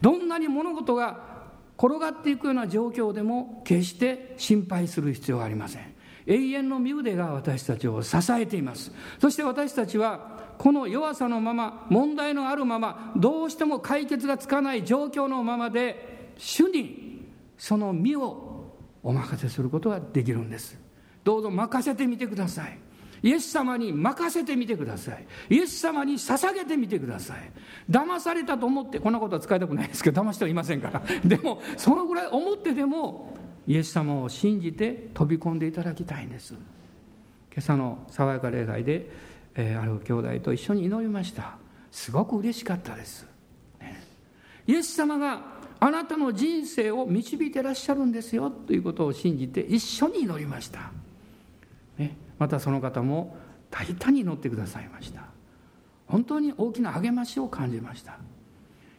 A: どんなに物事が転がっていくような状況でも決して心配する必要はありません。永遠の身腕が私たちを支えています。そして私たちはこの弱さのまま問題のあるままどうしても解決がつかない状況のままで主にその身をお任せすることができるんです。どうぞ任せてみてください。イエス様に任せてみてください。イエス様に捧げてみてください。騙されたと思ってこんなことは使いたくないですけど騙してはいませんから。でもそのぐらい思ってでもイエス様を信じて飛び込んでいただきたいんです。今朝の爽やか礼拝で、えー、ある兄弟と一緒に祈りました。すごく嬉しかったです、ね、イエス様があなたの人生を導いてらっしゃるんですよということを信じて一緒に祈りました、またその方も大胆に祈ってくださいました。本当に大きな励ましを感じました。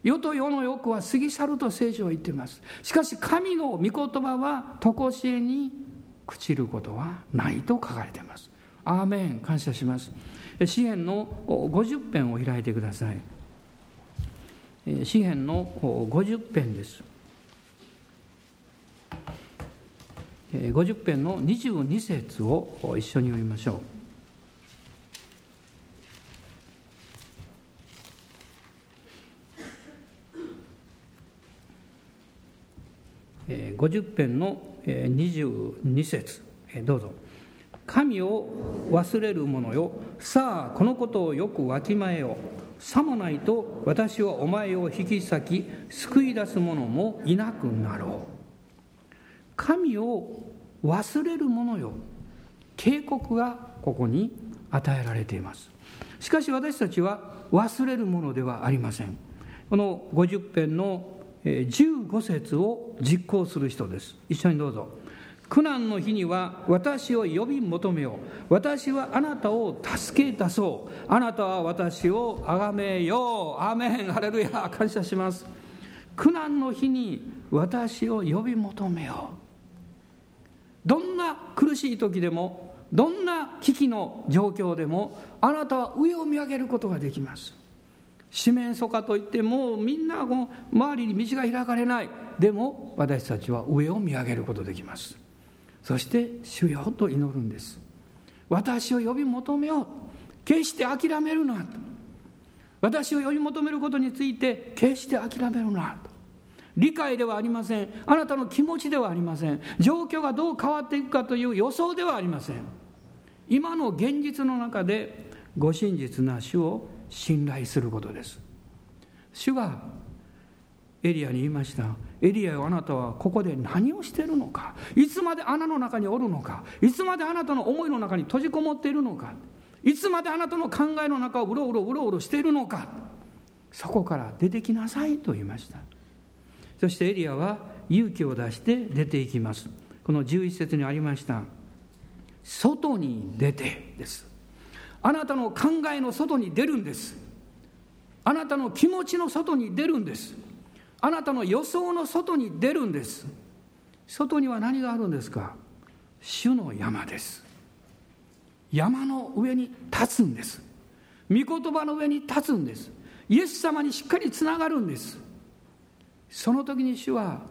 A: 世と世の欲は過ぎ去ると聖書は言っています。しかし神の御言葉は常しえに朽ちることはないと書かれています。アーメン感謝します。詩篇の50編を開いてください。詩篇の50編です。50編の22節を一緒に読みましょう。50編の22節。どうぞ。神を忘れる者よさあこのことをよくわきまえよ。さもないと私はお前を引き裂き救い出す者もいなくなろう。神を忘れる者よ。警告がここに与えられています。しかし私たちは忘れるものではありません。この50編の15節を実行する人です。一緒にどうぞ。苦難の日には私を呼び求めよう。私はあなたを助け出そう。あなたは私を崇めよう。アーメン。ハレルヤ。感謝します。苦難の日に私を呼び求めよう。どんな苦しい時でもどんな危機の状況でもあなたは上を見上げることができます。四面楚歌といってもうみんなこの周りに道が開かれない。でも私たちは上を見上げることできます。そして「主よ」と祈るんです。私を呼び求めよう。決して諦めるな。と私を呼び求めることについて決して諦めるな。と理解ではありません。あなたの気持ちではありません。状況がどう変わっていくかという予想ではありません。今の現実の中でご真実な主を信頼することです。主はエリアに言いました。エリアよあなたはここで何をしているのか。いつまで穴の中におるのか。いつまであなたの思いの中に閉じこもっているのか。いつまであなたの考えの中をうろうろうろうろしているのか。そこから出てきなさいと言いました。そしてエリアは勇気を出して出ていきます。この11節にありました。外に出てです。あなたの考えの外に出るんです。あなたの気持ちの外に出るんです。あなたの予想の外に出るんです。外には何があるんですか？主の山です。山の上に立つんです。御言葉の上に立つんです。イエス様にしっかりつながるんです。その時に主は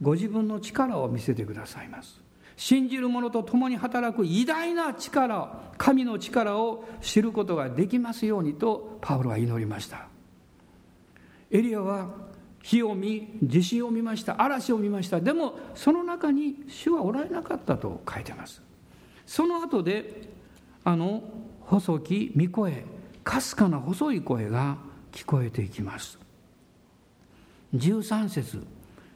A: ご自分の力を見せてくださいます。信じる者と共に働く偉大な力神の力を知ることができますようにとパウロは祈りました。エリアは火を見地震を見ました嵐を見ました。でもその中に主はおられなかったと書いてます。その後であの細き御声かすかな細い声が聞こえていきます。13節。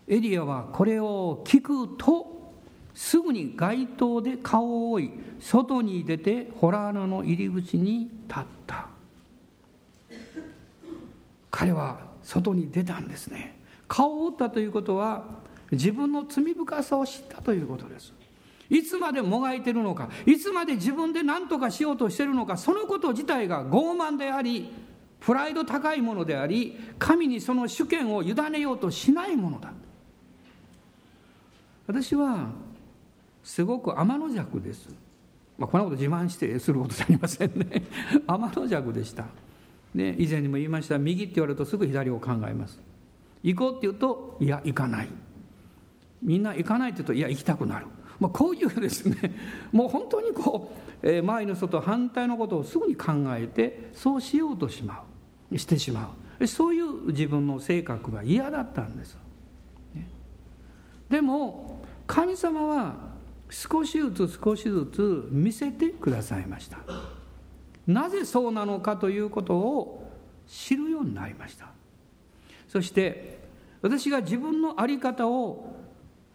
A: エリアはこれを聞くとすぐに街灯で顔を覆い外に出てホラー穴の入り口に立った。彼は外に出たんですね。顔を覆ったということは自分の罪深さを知ったということです。いつまでもがいてるのかいつまで自分で何とかしようとしてるのかそのこと自体が傲慢でありプライド高いものであり神にその主権を委ねようとしないものだ。私はすごく天の弱です、まあ、こんなこと自慢してすることじゃありませんね。天の弱でした。で以前にも言いました。右って言われるとすぐ左を考えます。行こうって言うといや行かない。みんな行かないって言うといや行きたくなる。まあ、こういうですね。もう本当にこう、えー、周りの人と反対のことをすぐに考えてそうしようとしまう。してしまう。そういう自分の性格が嫌だったんです、でも神様は少しずつ少しずつ見せてくださいました。なぜそうなのかということを知るようになりました。そして私が自分の在り方を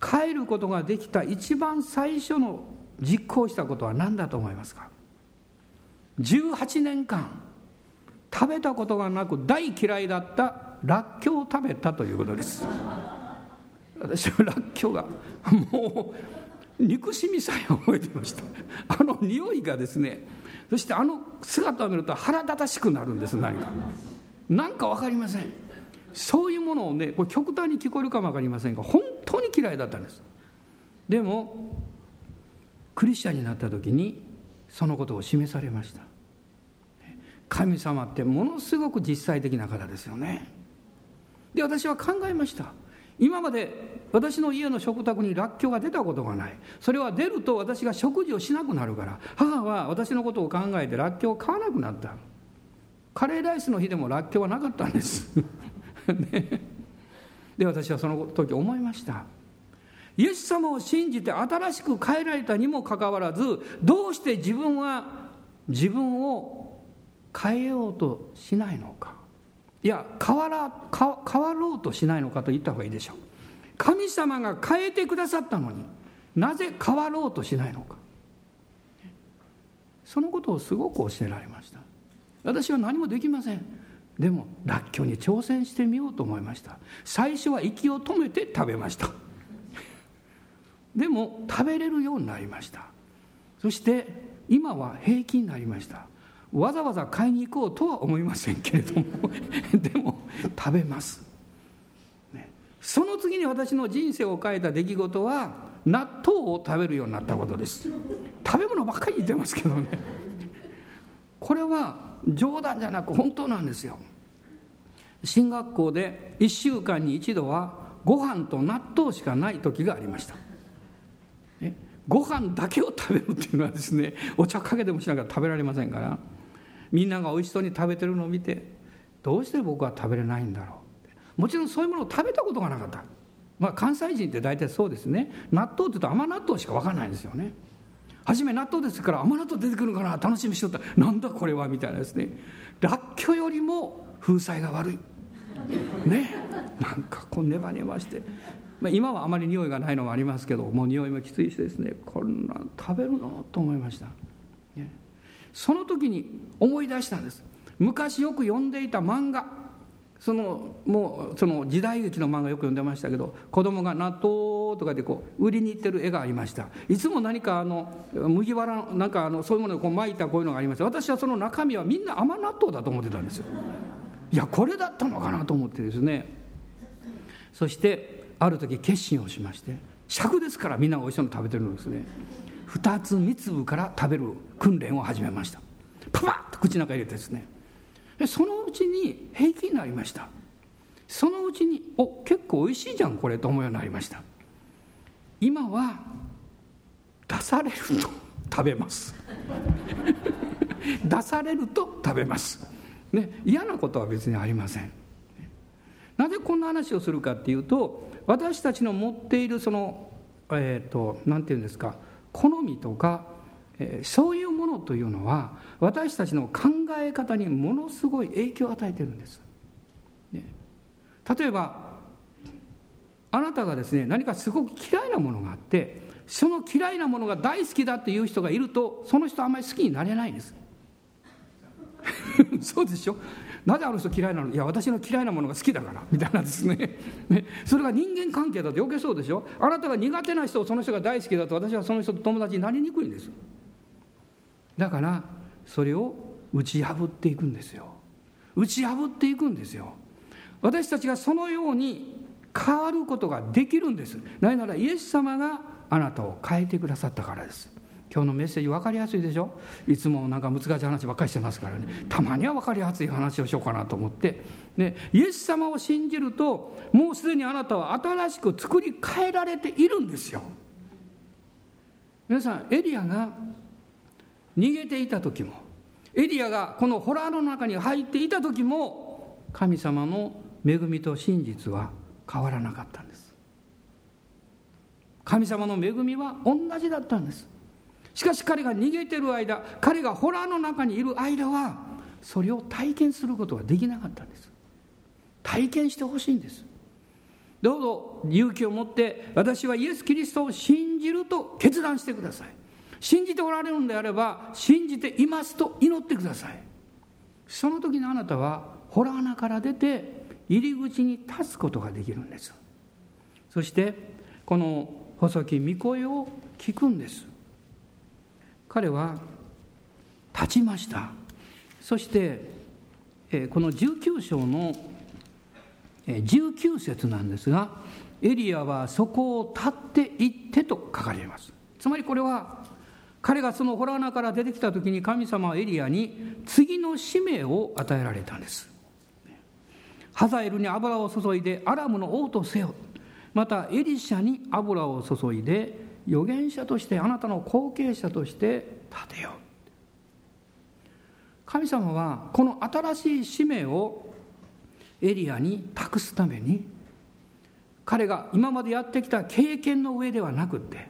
A: 変えることができた一番最初の実行したことは何だと思いますか？18年間食べたことがなく大嫌いだったらっきょうを食べたということです。私はらっきょうがもう憎しみさえ覚えてました。あの匂いがですねそしてあの姿を見ると腹立たしくなるんです何か。何か分かりません。そういうものをねこれ極端に聞こえるかも分かりませんが本当に嫌いだったんです。でもクリスチャンになった時にそのことを示されました。神様ってものすごく実際的な方ですよね。で私は考えました。今まで私の家の食卓にらっきょうが出たことがない。それは出ると私が食事をしなくなるから。母は私のことを考えてらっきょうを買わなくなった。カレーライスの日でもらっきょうはなかったんです。ね、で私はその時思いました。イエス様を信じて新しく変えられたにもかかわらずどうして自分は自分を変えようとしないのか。いや変わら変わろうとしないのかと言った方がいいでしょう。神様が変えてくださったのになぜ変わろうとしないのか。そのことをすごく教えられました。私は何もできません。でもらっきょうに挑戦してみようと思いました。最初は息を止めて食べました。でも食べれるようになりました。そして今は平気になりました。わざわざ買いに行こうとは思いませんけれども。でも食べます、ね、その次に私の人生を変えた出来事は納豆を食べるようになったことです。食べ物ばっかり言ってますけどね。これは冗談じゃなく本当なんですよ。進学校で1週間に一度はご飯と納豆しかない時がありました。ご飯だけを食べるっていうのはですねお茶かけてもしながら食べられませんから。みんながおいしそうに食べてるのを見てどうして僕は食べれないんだろう。もちろんそういうものを食べたことがなかった。まあ関西人って大体そうですね。納豆って言うと甘納豆しか分かんないんですよね。初め納豆ですから甘納豆出てくるかな。楽しみにしとったなんだこれはみたいなですね。らっきょよりも風采が悪い。ね。なんかこうネバネバして、まあ、今はあまり匂いがないのもありますけどもう匂いもきついしですね。こんな食べるの？と思いました、その時に思い出したんです。昔よく読んでいた漫画。そのもうその時代劇の漫画よく読んでましたけど子供が納豆とかでこう売りに行ってる絵がありました。いつも何かあの麦わらなんかあのそういうものをこう巻いたこういうのがありました。私はその中身はみんな甘納豆だと思ってたんですよ。いやこれだったのかなと思ってですね。そしてある時決心をしまして尺ですからみんなおいしいの食べてるのですね。2つ3粒から食べる訓練を始めました。パパッと口の中入れてですね。そのうちに平気になりました。そのうちにお結構おいしいじゃんこれと思うようになりました。今は出されると食べます。出されると食べます、ね、嫌なことは別にありません。なぜこんな話をするかっていうと私たちの持っているそのえっ、ー、と何て言うんですか好みとかえそういうものというのは私たちの考え方にものすごい影響を与えてるんです。ね、例えばあなたがですね何かすごく嫌いなものがあってその嫌いなものが大好きだっていう人がいるとその人あんまり好きになれないです。そうでしょ？なぜあの人嫌いなの？いや私の嫌いなものが好きだから。みたいなですね。ね。それが人間関係だと余計そうでしょ？あなたが苦手な人をその人が大好きだと。私はその人と友達になりにくいんです。だからそれを打ち破っていくんですよ。打ち破っていくんですよ。私たちがそのように変わることができるんです。なぜならイエス様があなたを変えてくださったからです。今日のメッセージ分かりやすいでしょ？いつもなんか難しい話ばっかりしてますからね。たまには分かりやすい話をしようかなと思って。ね、イエス様を信じるともうすでにあなたは新しく作り変えられているんですよ。皆さんエリアが逃げていた時もエリアがこのホラーの中に入っていた時も神様の恵みと真実は変わらなかったんです。神様の恵みは同じだったんです。しかし彼が逃げてる間彼がホラーの中にいる間はそれを体験することができなかったんです。体験してほしいんです。どうぞ勇気を持って私はイエス・キリストを信じると決断してください。信じておられるんであれば信じていますと祈ってください。その時のあなたは洞穴から出て入り口に立つことができるんです。そしてこの細き御声を聞くんです。彼は立ちました。そしてこの19章の19節なんですがエリアはそこを立って行ってと書かれます。つまりこれは彼がその洞穴から出てきた時に神様はエリアに次の使命を与えられたんです。ハザエルに油を注いでアラムの王とせよ。またエリシャに油を注いで預言者としてあなたの後継者として立てよう。神様はこの新しい使命をエリアに託すために彼が今までやってきた経験の上ではなくって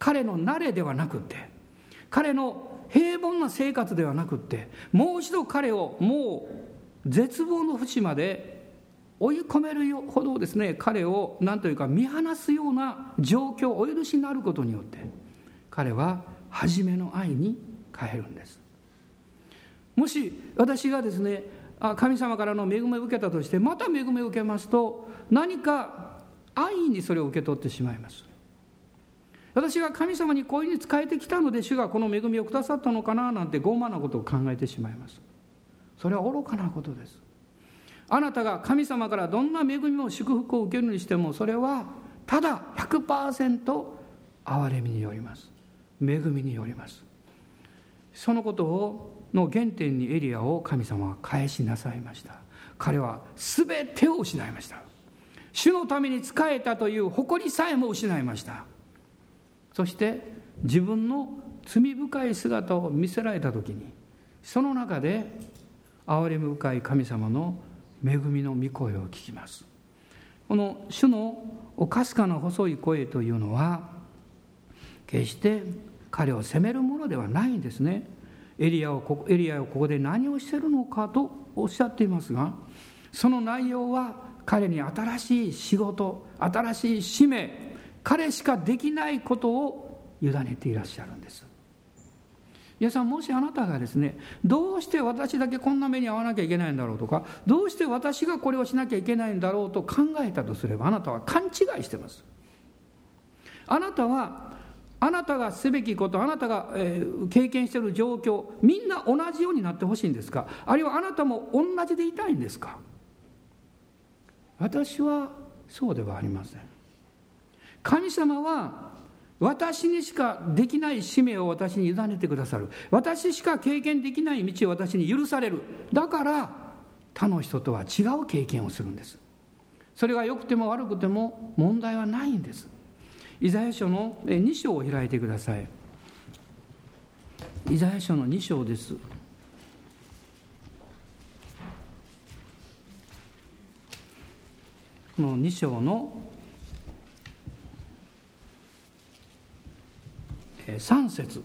A: 彼の慣れではなくって彼の平凡な生活ではなくってもう一度彼をもう絶望の淵まで追い込めるほどですね彼を何というか見放すような状況お許しになることによって彼は初めの愛に変えるんです。もし私がですね神様からの恵みを受けたとしてまた恵みを受けますと何か愛にそれを受け取ってしまいます。私が神様にこういうふうに仕えてきたので主がこの恵みをくださったのかななんて傲慢なことを考えてしまいます。それは愚かなことです。あなたが神様からどんな恵みも祝福を受けるにしてもそれはただ100%憐れみによります。恵みによります。そのことをの原点にエリアを神様は返しなさいました。彼は全てを失いました。主のために仕えたという誇りさえも失いました。そして自分の罪深い姿を見せられた時にその中で憐れみ深い神様の恵みの御声を聞きます。この主のおかすかな細い声というのは決して彼を責めるものではないんですね。エリアをこエリアをここで何をしてるのかとおっしゃっていますがその内容は彼に新しい仕事新しい使命彼しかできないことを委ねていらっしゃるんです。皆さんもしあなたがですねどうして私だけこんな目に遭わなきゃいけないんだろうとかどうして私がこれをしなきゃいけないんだろうと考えたとすればあなたは勘違いしてます。あなたはあなたがすべきことあなたが、え、経験している状況みんな同じようになってほしいんですか？あるいはあなたも同じでいたいんですか？私はそうではありません。神様は私にしかできない使命を私に委ねてくださる。私しか経験できない道を私に許される。だから他の人とは違う経験をするんです。それが良くても悪くても問題はないんです。イザヤ書の2章を開いてください。イザヤ書の2章です。この2章の3節。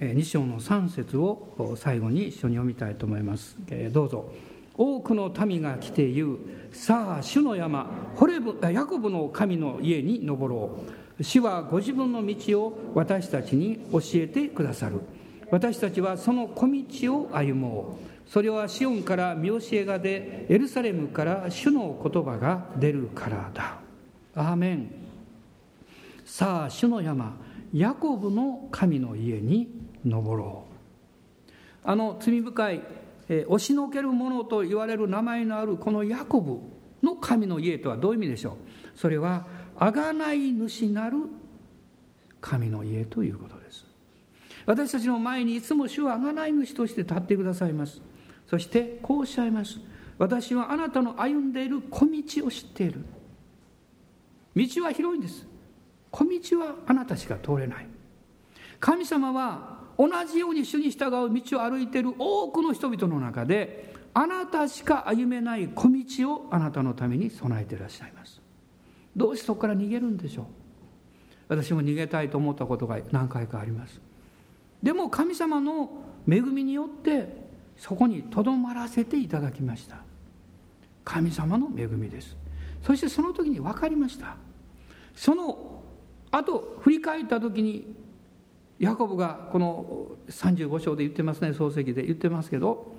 A: 2章の3節を最後に一緒に読みたいと思いますどうぞ。多くの民が来て言うさあ主の山ホレブヤコブの神の家に登ろう。主はご自分の道を私たちに教えてくださる。私たちはその小道を歩もう。それはシオンから見教えが出エルサレムから主の言葉が出るからだ。アーメン。さあ主の山ヤコブの神の家に登ろう。あの罪深い、え押しのけるものと言われる名前のあるこのヤコブの神の家とはどういう意味でしょう？それは贖い主なる神の家ということです。私たちの前にいつも主は贖い主として立ってくださいます。そしてこうおっしゃいます。私はあなたの歩んでいる小道を知っている。道は広いんです。小道はあなたしか通れない。神様は同じように主に従う道を歩いている多くの人々の中であなたしか歩めない小道をあなたのために備えていらっしゃいます。どうしてそこから逃げるんでしょう？私も逃げたいと思ったことが何回かあります。でも神様の恵みによってそこにとどまらせていただきました。神様の恵みです。そしてその時に分かりました。その後振り返った時にヤコブがこの35章で言ってますね漱石で言ってますけど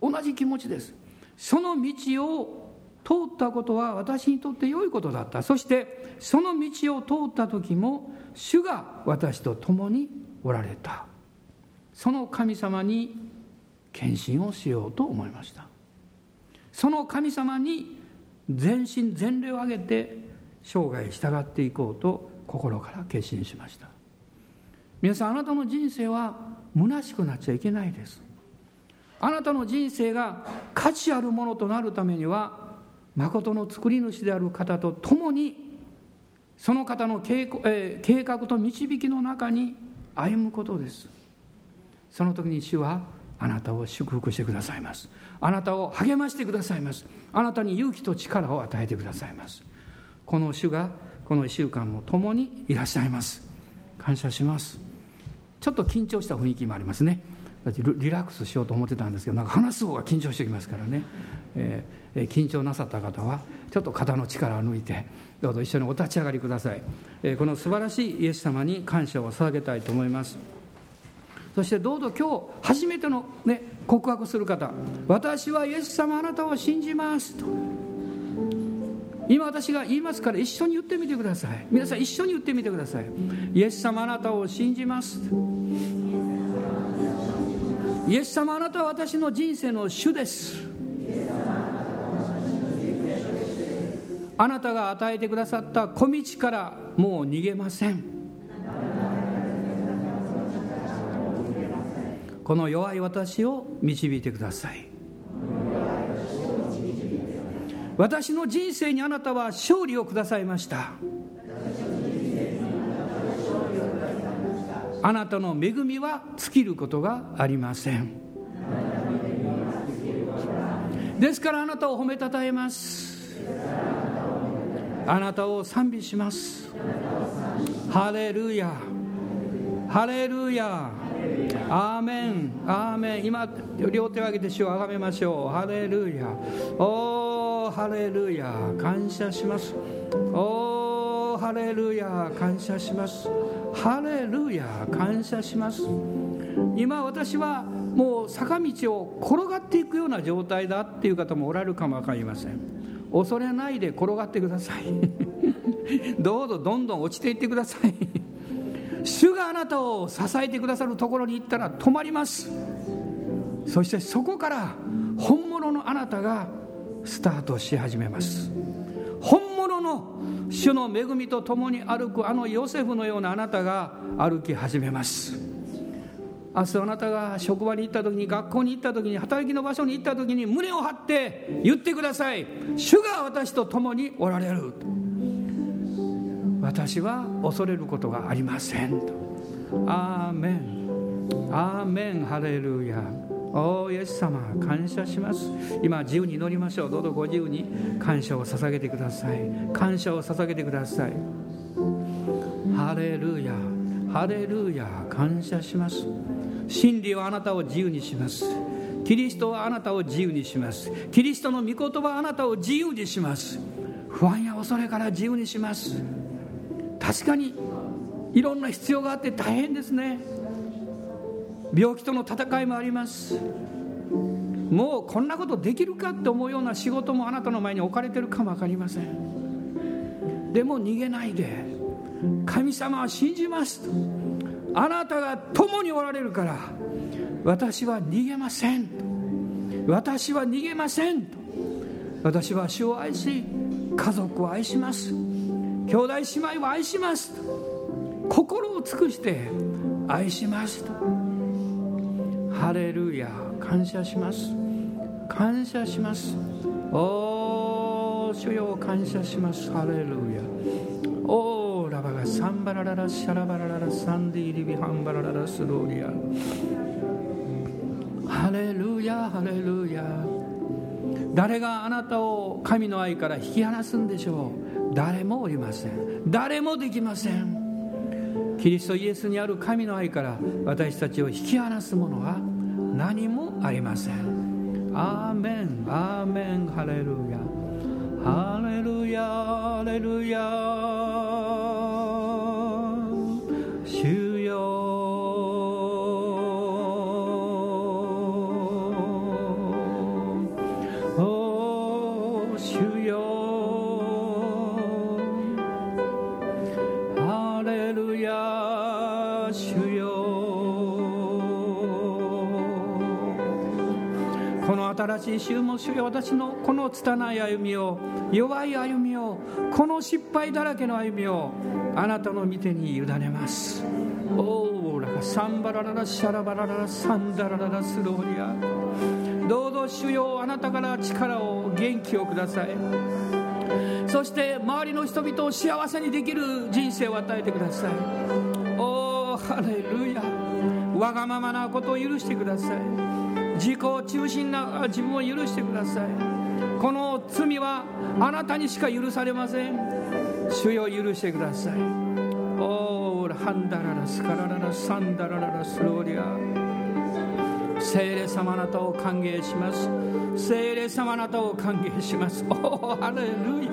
A: 同じ気持ちです。その道を通ったことは私にとって良いことだった。そしてその道を通った時も主が私と共におられた。その神様に献身をしようと思いました。その神様に全身全霊を挙げて生涯従っていこうと心から決心しました。皆さんあなたの人生は虚しくなっちゃいけないです。あなたの人生が価値あるものとなるためには誠の作り主である方と共にその方の計画と導きの中に歩むことです。その時に主はあなたを祝福してくださいます。あなたを励ましてくださいます。あなたに勇気と力を与えてくださいます。この主がこの1週間も共にいらっしゃいます。感謝します。ちょっと緊張した雰囲気もありますね。リラックスしようと思ってたんですけどなんか話す方が緊張してきますからね、えー、緊張なさった方はちょっと肩の力を抜いてどうぞ一緒にお立ち上がりください、えー、この素晴らしいイエス様に感謝を捧げたいと思います。そしてどうぞ今日初めての、ね、告白する方私はイエス様あなたを信じますと。今私が言いますから一緒に言ってみてください。皆さん一緒に言ってみてください。イエス様あなたを信じます。イエス様あなたは私の人生の主です。あなたが与えてくださった小道からもう逃げません。この弱い私を導いてください。私の人生にあなたは勝利をくださいました。あなたの恵みは尽きることがありません。ですからあなたを褒めたたえます。あなたを賛美します。ハレルヤ。ハレルヤ。アーメン。アーメン。今両手を挙げて主をあがめましょう。ハレルヤ。おーハレルヤ感謝します。おーハレルヤ感謝します。ハレルヤ感謝します。今私はもう坂道を転がっていくような状態だっていう方もおられるかも分かりません。恐れないで転がってください。どうぞどんどん落ちていってください。主があなたを支えてくださるところに行ったら止まります。そしてそこから本物のあなたがスタートし始めます。本物の主の恵みと共に歩くあのヨセフのようなあなたが歩き始めます。明日あなたが職場に行った時に学校に行った時に働きの場所に行った時に胸を張って言ってください。主が私と共におられる。私は恐れることがありませんと。アーメン。アーメン。ハレルヤ。おイエス様感謝します。今自由に祈りましょう。どうぞご自由に感謝を捧げてください。感謝を捧げてください。ハレルヤ。ハレルヤ。感謝します。真理はあなたを自由にします。キリストはあなたを自由にします。キリストの御言葉はあなたを自由にします。不安や恐れから自由にします。確かにいろんな必要があって大変ですね。病気との戦いもあります。もうこんなことできるかって思うような仕事もあなたの前に置かれてるかも分かりません。でも逃げないで神様は信じますと。あなたが共におられるから私は逃げません私は逃げません私は主を愛し家族を愛します。兄弟姉妹を愛します心を尽くして愛しますと。ハレルヤ。感謝します。感謝します。おー主よ感謝します。ハレルヤ。おーラバがサンバラララシャラバラララサンディリビハンバラララスローリア。ハレルヤハレルヤ。誰があなたを神の愛から引き離すんでしょう？誰もおりません。誰もできません。キリストイエスにある神の愛から私たちを引き離すものは何もありません。アーメン。アーメン。ハレルヤ。ハレルヤ。ハレルヤ。新しい週も主よ私のこの拙い歩みを弱い歩みをこの失敗だらけの歩みをあなたの御手に委ねます。おーらかサンバラララシャラバラララサンダラララスローリアどうぞ主よあなたから力を元気をください。そして周りの人々を幸せにできる人生を与えてください。おおハレルヤ。わがままなことを許してください。自己中心な自分を許してください。この罪はあなたにしか許されません。主よ許してください。おーハンダララスカラララサンダラララスローリア。聖霊様あなたを歓迎します。聖霊様あなたを歓迎します。おーハレルヤ。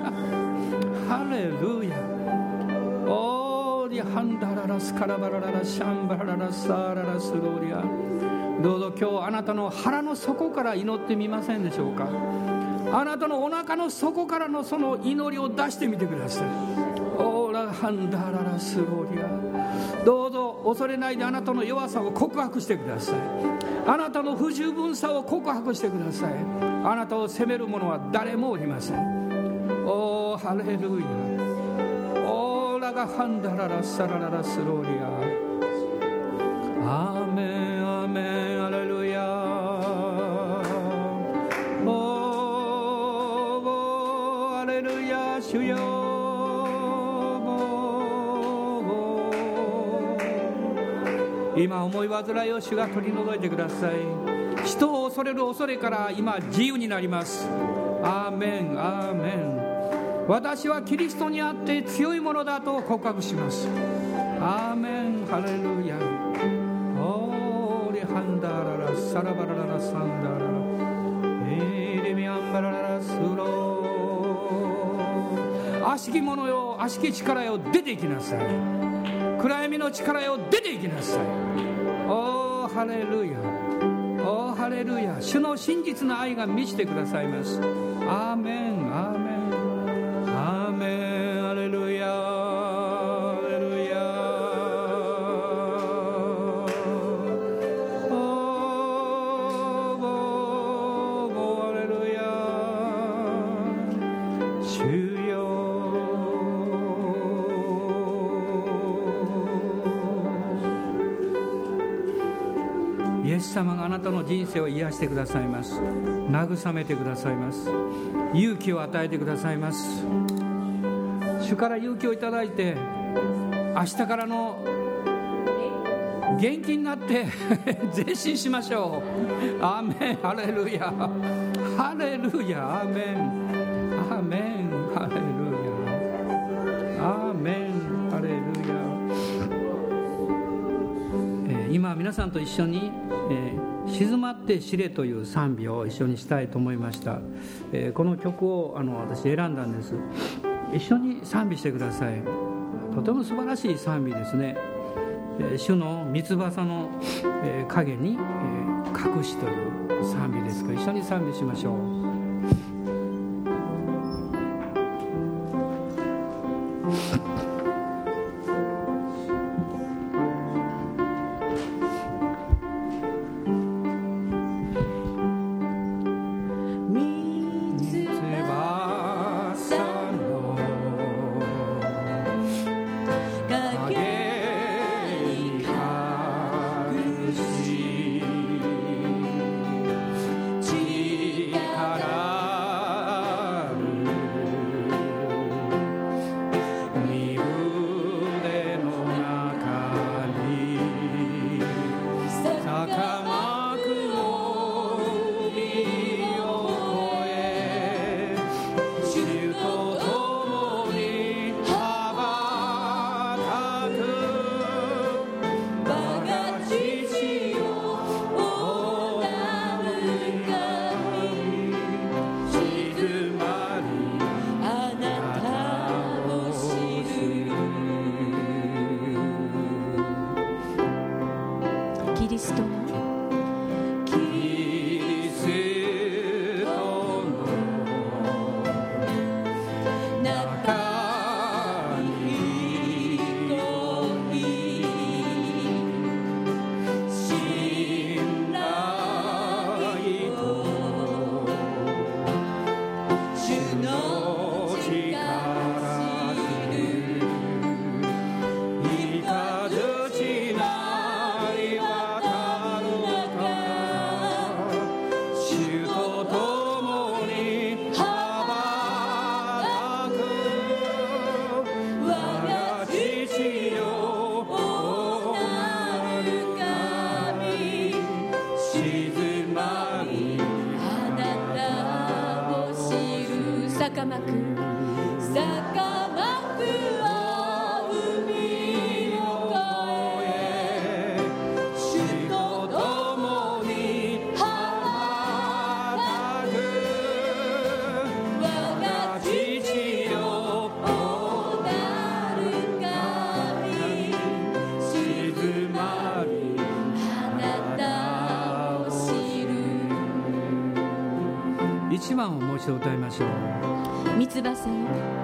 A: ハレルヤ。おーリハンダララスカラバラララシャンバラララサーララスローリア。どうぞ今日あなたの腹の底から祈ってみませんでしょうか。あなたのお腹の底からのその祈りを出してみてください。オーラハンダララスローリアどうぞ恐れないであなたの弱さを告白してください。あなたの不十分さを告白してください。あなたを責める者は誰もおりません。おーハレルヤ。オーラがハンダララサラララスローリアアーメン。今思い煩いを主が取り除いてください。人を恐れる恐れから今自由になります。アーメンアーメン私はキリストにあって強いものだと告白します。アーメンハレルヤーハンダララサラバラララサンダララエリミアンバラララスロー悪しき者よ悪しき力よ出て行きなさい暗闇の力よ出て行きなさいおーハレルヤおーハレルヤ主の真実の愛が満ちてくださいますアーメンアーメン生を癒してくださいます。慰めてくださいます。勇気を与えてくださいます。主から勇気をいただいて明日からの元気になって 前進しましょう。アーメン。ハレルヤ。ハレルヤ。アーメン。アーメン。ハレルヤ。アーメン。ハレルヤ。えー今皆さんと一緒に「えー静まって知れ」という賛美を一緒にしたいと思いました、えーこの曲をあの私選んだんです。一緒に賛美してください。とても素晴らしい賛美ですね、えー主の三翼の、えー影に、え隠しという賛美ですが一緒に賛美しましょう。坂幕
B: 坂幕を海を越え主と共に羽ばたく我が父よおなる神
A: 静まり
B: あなたを知る
A: 一番をもう一度歌いましょう。
B: 三つ葉さん